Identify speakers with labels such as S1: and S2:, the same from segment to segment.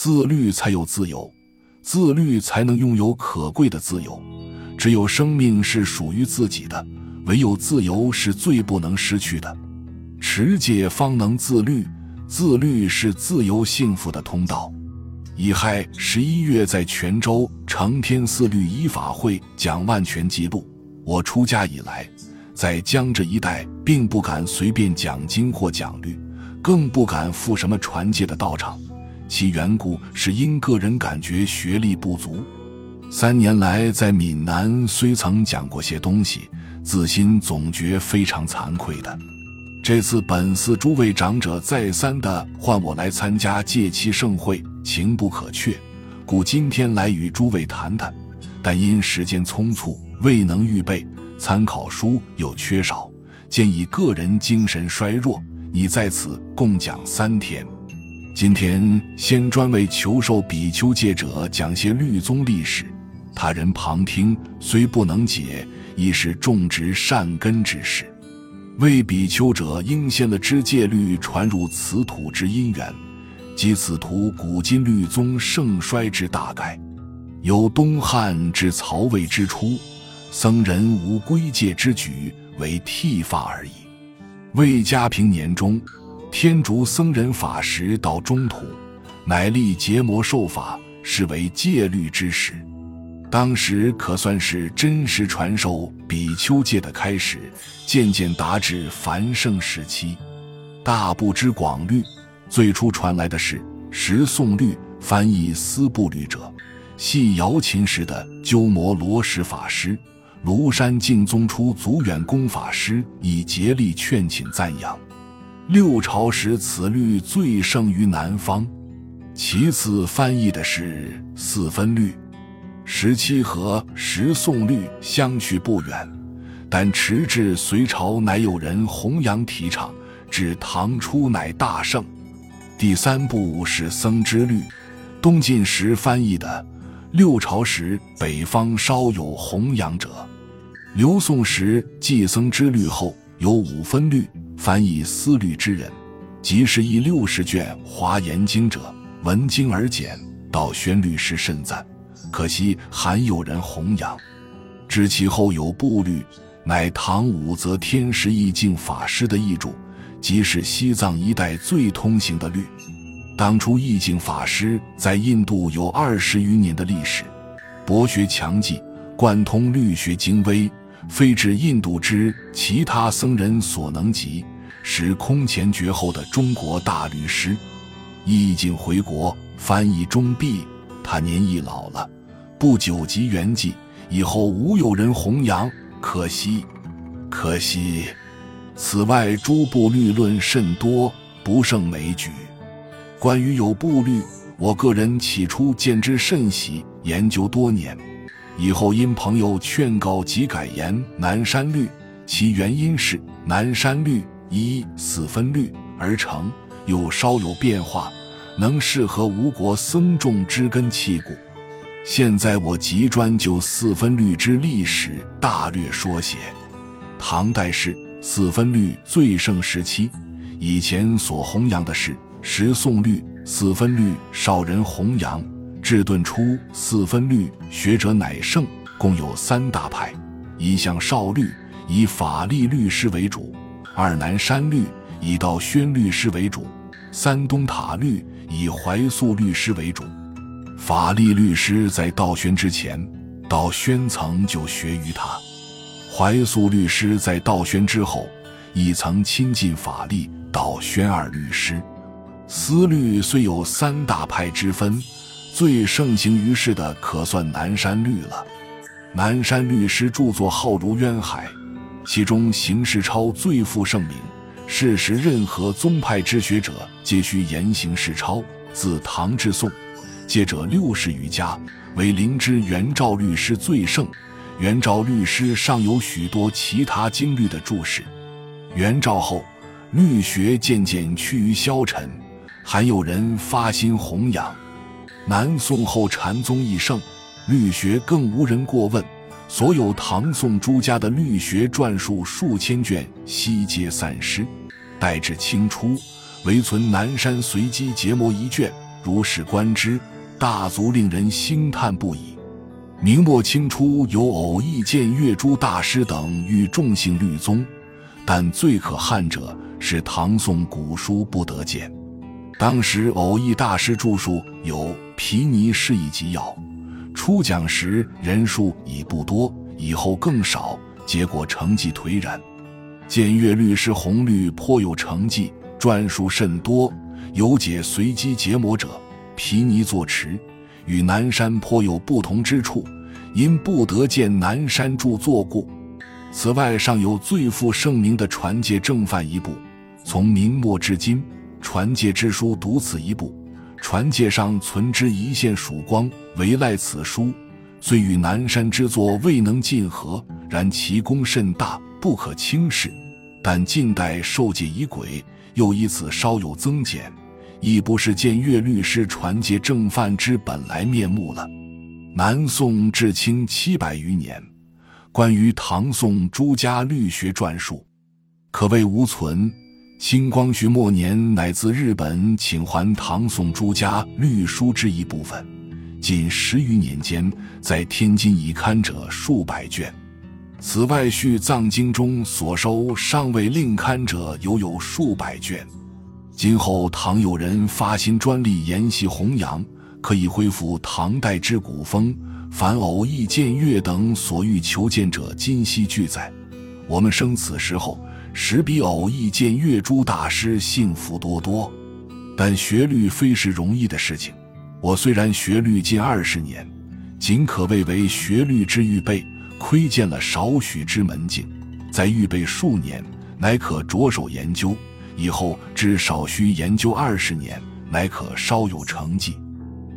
S1: 自律才有自由，自律才能拥有可贵的自由。只有生命是属于自己的，唯有自由是最不能失去的。持戒方能自律，自律是自由幸福的通道。乙亥十一月，在泉州承天寺律仪法会讲万全记录。我出家以来，在江浙一带，并不敢随便讲经或讲律，更不敢赴什么传戒的道场。其缘故是因个人感觉学历不足。三年来在闽南虽曾讲过些东西，自心总觉非常惭愧的。这次本寺诸位长者再三的唤我来参加戒期盛会，情不可却，故今天来与诸位谈谈。但因时间匆促，未能预备，参考书又缺少，建议个人精神衰弱，你在此共讲三天。今天先专为求受比丘戒者讲些律宗历史，他人旁听虽不能解，亦是种植善根之事。为比丘者应先了知戒律传入此土之因缘，及此土古今律宗盛衰之大概。由东汉至曹魏之初，僧人无归戒之举，为剃发而已。魏嘉平年中。天竺僧人法时到中土，乃立结魔受法，是为戒律之始。当时可算是真实传授比丘戒的开始，渐渐达至繁盛时期。大部之广律，最初传来的是十诵律，翻译思部律者，系瑶琴时的鸠摩罗什法师。庐山净宗出祖远公法师以竭力劝请赞扬。六朝时，此律最盛于南方。其次翻译的是四分律，十七和十宋律相去不远，但迟至隋朝，乃有人弘扬提倡，至唐初乃大盛。第三部是僧之律，东晋时翻译的，六朝时北方稍有弘扬者。刘宋时继僧之律后，有五分律。翻译思虑之人，即是译六十卷《华严经》者，闻经而简，道宣律师甚赞。可惜罕有人弘扬。知其后有部律，乃唐武则天时义净法师的译著，即是西藏一带最通行的律。当初义净法师在印度有二十余年的历史，博学强记，贯通律学精微。非指印度之其他僧人所能及，是空前绝后的中国大律师。意境回国，翻译终毕，他年已老了，不久即圆寂，以后无有人弘扬，可惜，可惜。此外，诸部律论甚多，不胜枚举。关于有部律，我个人起初见之甚喜，研究多年。以后因朋友劝告即改言南山律，其原因是南山律依四分律而成，又稍有变化，能适合吴国僧众之根气故。现在我即专就四分律之历史大略说写。唐代是四分律最盛时期，以前所弘扬的是十诵律，四分律少人弘扬。至顿初，四分律学者乃盛，共有三大派：一向少律以法力律师为主；二南山律以道宣律师为主；三东塔律以怀素律师为主。法力律师在道宣之前，道宣曾就学于他；怀素律师在道宣之后，亦曾亲近法力、道宣二律师。思律虽有三大派之分。最盛行于世的，可算南山律了。南山律师著作浩如渊海，其中邢世超最负盛名。是时任何宗派之学者，皆需言行世超。自唐至宋，戒者六十余家，为灵芝元照律师最盛。元照律师尚有许多其他经律的注释。元照后，律学渐渐趋于消沉，还有人发心弘扬。南宋后禅宗亦盛，律学更无人过问。所有唐宋诸家的律学篆书数千卷，悉皆散失。待至清初，唯存南山随机结摩一卷，如是观之，大足令人兴叹不已。明末清初有偶意见月珠大师等欲众姓律宗，但最可憾者是唐宋古书不得见。当时偶益大师著述有《皮尼是一集要》，初讲时人数已不多，以后更少，结果成绩颓然。见月律师弘律颇有成绩，篆书甚多。有解随机结魔者，皮尼作持，与南山颇有不同之处，因不得见南山著作故。此外，尚有最负盛名的传戒正范一部，从明末至今，传戒之书独此一部。传界上存之一线曙光，唯赖此书，虽与南山之作未能尽合，然其功甚大，不可轻视。但近代受戒已轨。又以此稍有增减，亦不是见岳律师传戒正范之本来面目了。南宋至清七百余年，关于唐宋诸家律学传述，可谓无存。清光绪末年，乃自日本请还唐宋诸家律书之一部分，近十余年间，在天津已刊者数百卷。此外，续藏经中所收尚未另刊者，犹有数百卷。今后唐有人发心专利研习弘扬，可以恢复唐代之古风。凡偶益见月等所欲求见者，今悉俱在。我们生此时候，实比偶意见月诸大师幸福多多。但学律非是容易的事情。我虽然学律近二十年，仅可谓为学律之预备。窥见了少许之门径，再预备数年，乃可着手研究。以后至少需研究二十年，乃可稍有成绩。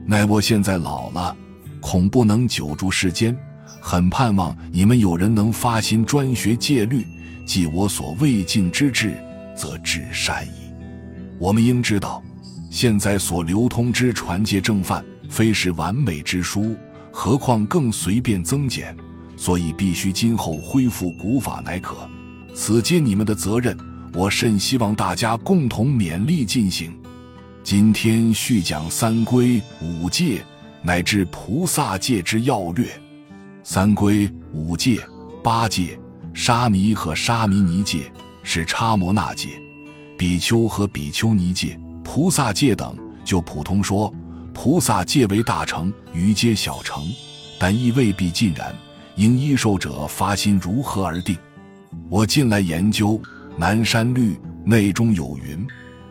S1: 奈我现在老了，恐不能久住世间，很盼望你们有人能发心专学戒律，即我所未尽之志，则至善矣。我们应知道，现在所流通之传戒正范，非是完美之书，何况更随便增减。所以必须今后恢复古法乃可，此皆你们的责任。我甚希望大家共同勉力进行。今天续讲三规五戒乃至菩萨戒之要略。三规五戒八戒，沙弥和沙弥尼戒是叉摩那戒，比丘和比丘尼戒、菩萨戒等，就普通说，菩萨戒为大乘，余皆小乘，但亦未必尽然。应依受者发心如何而定。我近来研究《南山律》，内中有云：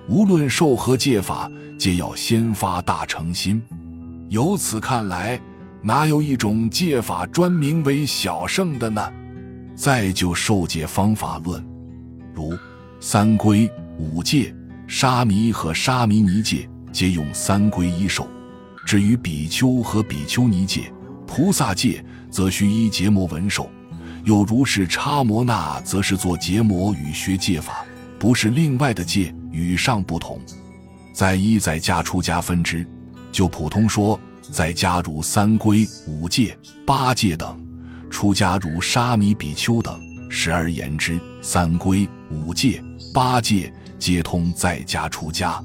S1: 无论受何戒法，皆要先发大乘心。由此看来，哪有一种戒法专名为小圣的呢？再就受戒方法论，如三规五戒、沙弥和沙弥尼戒，皆用三规一受；至于比丘和比丘尼戒、菩萨戒。则需依结魔文受，又如是叉摩那，则是做结魔与学戒法，不是另外的戒，与上不同。再依在家出家分支，就普通说，在家如三规五戒八戒等，出家如沙弥比丘等。时而言之，三规五戒八戒皆通在家出家。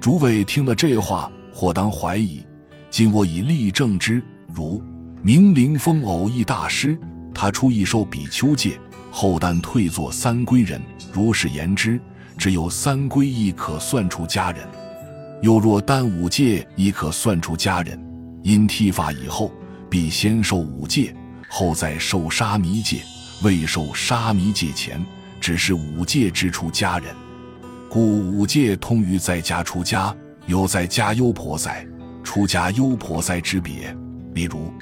S1: 诸位听了这话，或当怀疑。今我以例证之，如。明灵峰偶益大师，他初一受比丘戒，后但退作三归人。如是言之，只有三归亦可算出家人；又若单五戒，亦可算出家人。因剃发以后，必先受五戒，后在受沙弥戒。未受沙弥戒前，只是五戒之出家人。故五戒通于在家出家，有在家优婆塞、出家优婆塞之别。例如。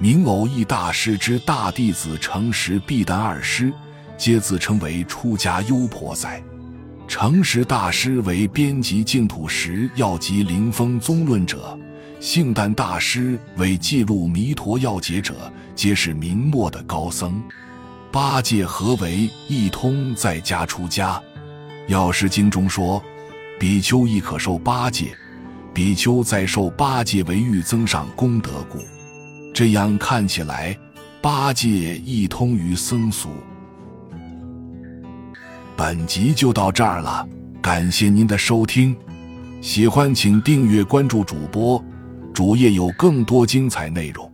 S1: 明偶益大师之大弟子诚实、必丹二师，皆自称为出家优婆塞。诚实大师为编辑净土时要及灵峰宗论者，性旦大师为记录弥陀要解者，皆是明末的高僧。八戒何为一通在家出家？药师经中说，比丘亦可受八戒，比丘在受八戒为欲增上功德故。这样看起来，八戒一通于僧俗。本集就到这儿了，感谢您的收听。喜欢请订阅关注主播，主页有更多精彩内容。